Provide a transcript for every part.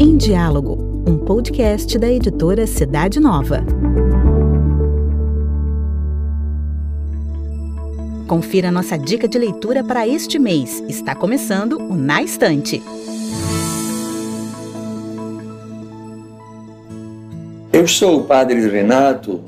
Em Diálogo, um podcast da editora Cidade Nova. Confira nossa dica de leitura para este mês. Está começando o Na Estante. Eu sou o padre Renato,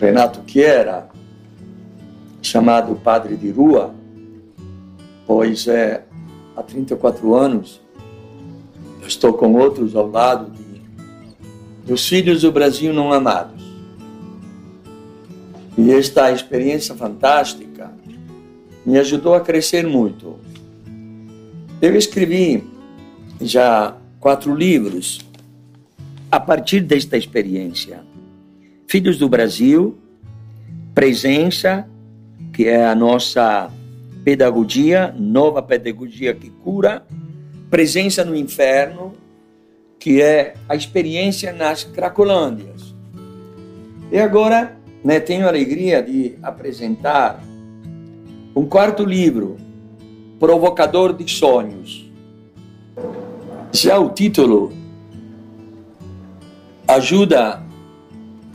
Renato Chiera, chamado padre de rua, pois é, há 34 anos eu estou com outros ao lado de, dos filhos do Brasil não amados. E esta experiência fantástica me ajudou a crescer muito. Eu escrevi já quatro livros a partir desta experiência. Filhos do Brasil, Presença, que é a nossa pedagogia, nova pedagogia que cura, Presença no Inferno, que é a experiência nas Cracolândias. E agora né, tenho a alegria de apresentar um quarto livro, Provocador de Sonhos. Já o título ajuda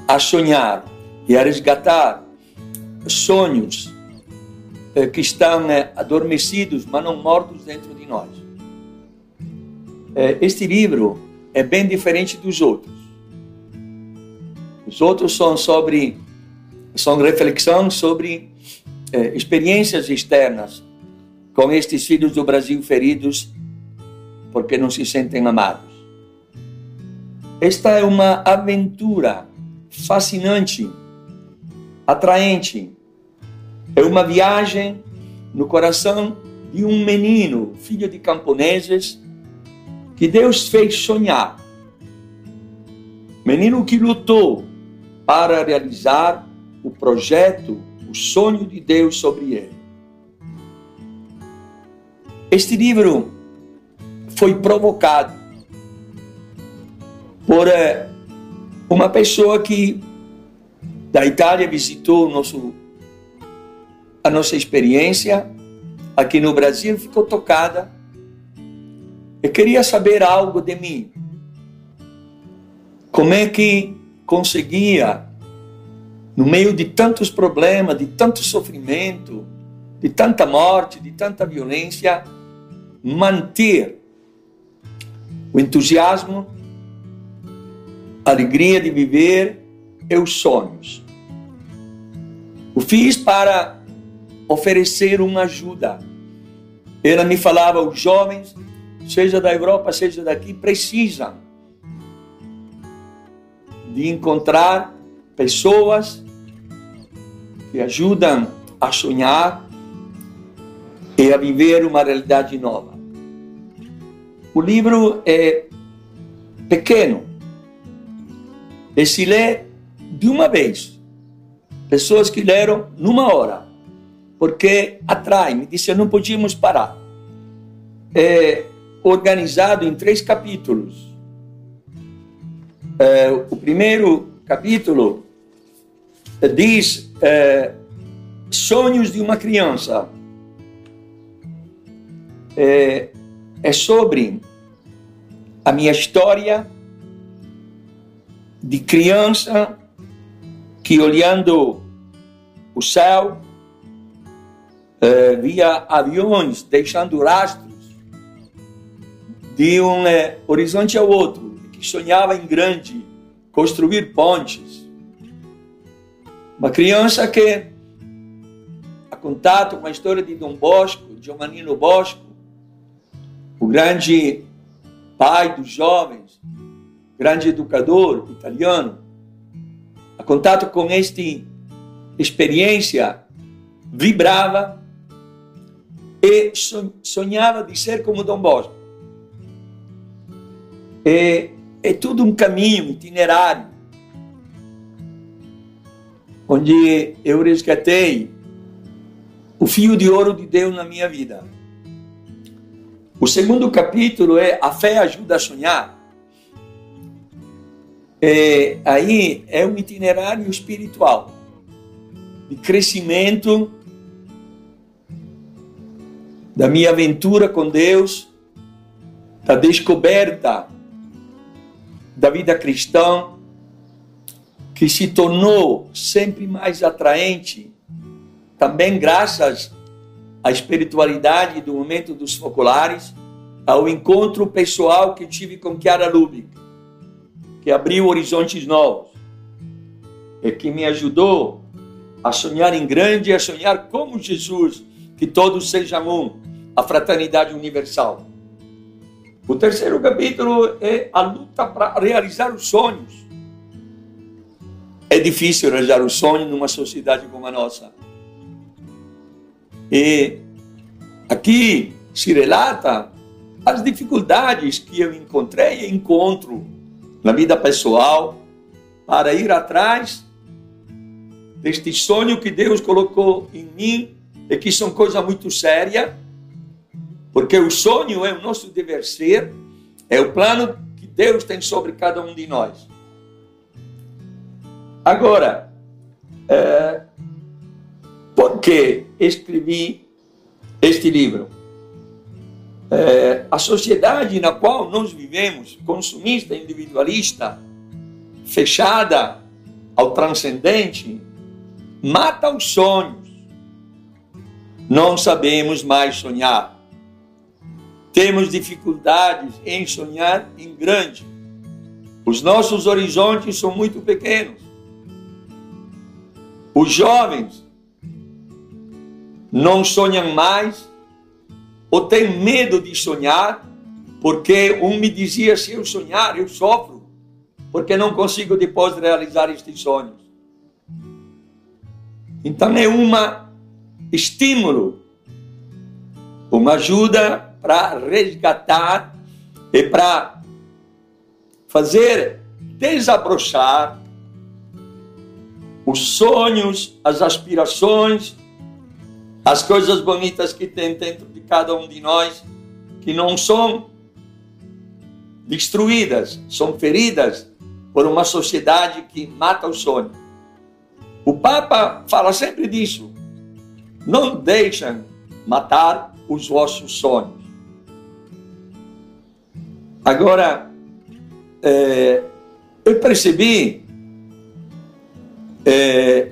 a sonhar e a resgatar sonhos que estão eh, adormecidos, mas não mortos dentro de nós. Eh, este livro é bem diferente dos outros. Os outros são sobre são reflexão sobre experiências externas com estes filhos do Brasil feridos porque não se sentem amados. Esta é uma aventura fascinante, atraente. É uma viagem no coração de um menino, filho de camponeses, que Deus fez sonhar. Menino que lutou para realizar o projeto, o sonho de Deus sobre ele. Este livro foi provocado por eh, uma pessoa que da Itália visitou nosso, a nossa experiência aqui no Brasil, ficou tocada e queria saber algo de mim. Como é que conseguia, no meio de tantos problemas, de tanto sofrimento, de tanta morte, de tanta violência, manter o entusiasmo a alegria de viver e os sonhos. O fiz para oferecer uma ajuda. Ela me falava, os jovens, seja da Europa, seja daqui, precisam de encontrar pessoas que ajudam a sonhar e a viver uma realidade nova. O livro é pequeno, e se lê de uma vez. Pessoas que leram numa hora, porque atrai, me disse, não podíamos parar. É organizado em três capítulos. É, o primeiro capítulo diz é, sonhos de uma criança. É, é sobre a minha história de criança que olhando o céu eh, via aviões deixando rastros de um eh, horizonte ao outro, que sonhava em grande, construir pontes. Uma criança que, a contato com a história de Dom Bosco, Giovannino Bosco, o grande pai dos jovens, grande educador italiano, a contato com esta experiência, vibrava e sonhava de ser como Dom Bosco. É, é tudo um caminho, um itinerário, onde eu resgatei o fio de ouro de Deus na minha vida. O segundo capítulo é A Fé Ajuda a Sonhar. É, aí é um itinerário espiritual de crescimento da minha aventura com Deus, da descoberta da vida cristã, que se tornou sempre mais atraente, também graças à espiritualidade do momento dos focolares, ao encontro pessoal que tive com Chiara Lubick, que abriu horizontes novos e que me ajudou a sonhar em grande, a sonhar como Jesus, que todos sejam um, a fraternidade universal. O terceiro capítulo é a luta para realizar os sonhos. É difícil realizar os sonhos numa sociedade como a nossa. E aqui se relata as dificuldades que eu encontrei e encontro na vida pessoal para ir atrás deste sonho que Deus colocou em mim e que são coisa muito séria, porque o sonho é o nosso dever ser, é o plano que Deus tem sobre cada um de nós. Agora, é, por que escrevi este livro? É, a sociedade na qual nós vivemos, consumista, individualista, fechada ao transcendente, mata os sonhos. Não sabemos mais sonhar. Temos dificuldades em sonhar em grande. Os nossos horizontes são muito pequenos. Os jovens não sonham mais ou têm medo de sonhar, porque um me dizia: se eu sonhar, eu sofro, porque não consigo depois realizar estes sonhos. Então é um estímulo, uma ajuda para resgatar e para fazer desabrochar os sonhos, as aspirações, as coisas bonitas que tem dentro de cada um de nós, que não são destruídas, são feridas por uma sociedade que mata o sonho. O Papa fala sempre disso. Não deixem matar os vossos sonhos. Agora, é, eu percebi, é,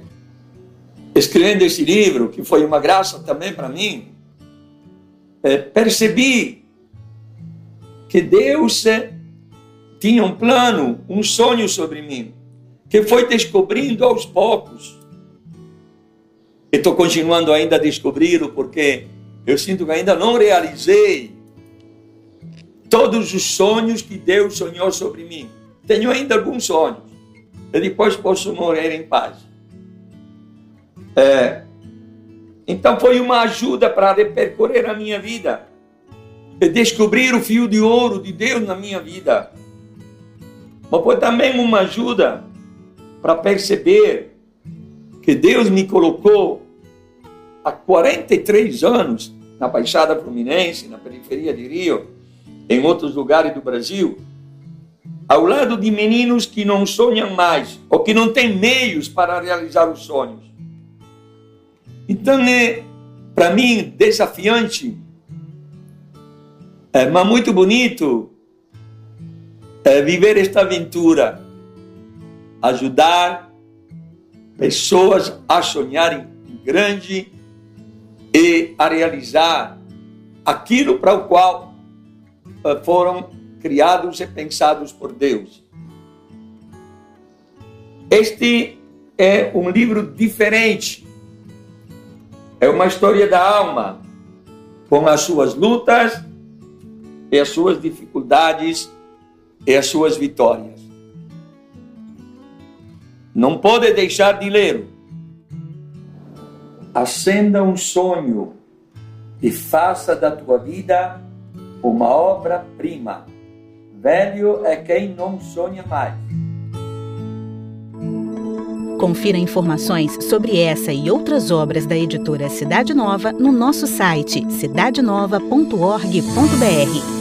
escrevendo esse livro, que foi uma graça também para mim, é, percebi que Deus é, tinha um plano, um sonho sobre mim que foi descobrindo aos poucos. E estou continuando ainda a descobri-lo porque eu sinto que ainda não realizei todos os sonhos que Deus sonhou sobre mim. Tenho ainda alguns sonhos. E depois posso morrer em paz. É, então foi uma ajuda para repercorrer a minha vida. E descobrir o fio de ouro de Deus na minha vida. Mas foi também uma ajuda para perceber que Deus me colocou há 43 anos na Baixada Fluminense, na periferia de Rio, em outros lugares do Brasil, ao lado de meninos que não sonham mais ou que não têm meios para realizar os sonhos. Então, é, para mim, desafiante, é, mas muito bonito é, viver esta aventura ajudar pessoas a sonharem grande e a realizar aquilo para o qual eh, foram criados e pensados por Deus. Este é um livro diferente. É uma história da alma, com as suas lutas e as suas dificuldades e as suas vitórias. Não pode deixar de ler. Acenda um sonho e faça da tua vida uma obra-prima. Velho é quem não sonha mais. Confira informações sobre essa e outras obras da editora Cidade Nova no nosso site cidadenova.org.br.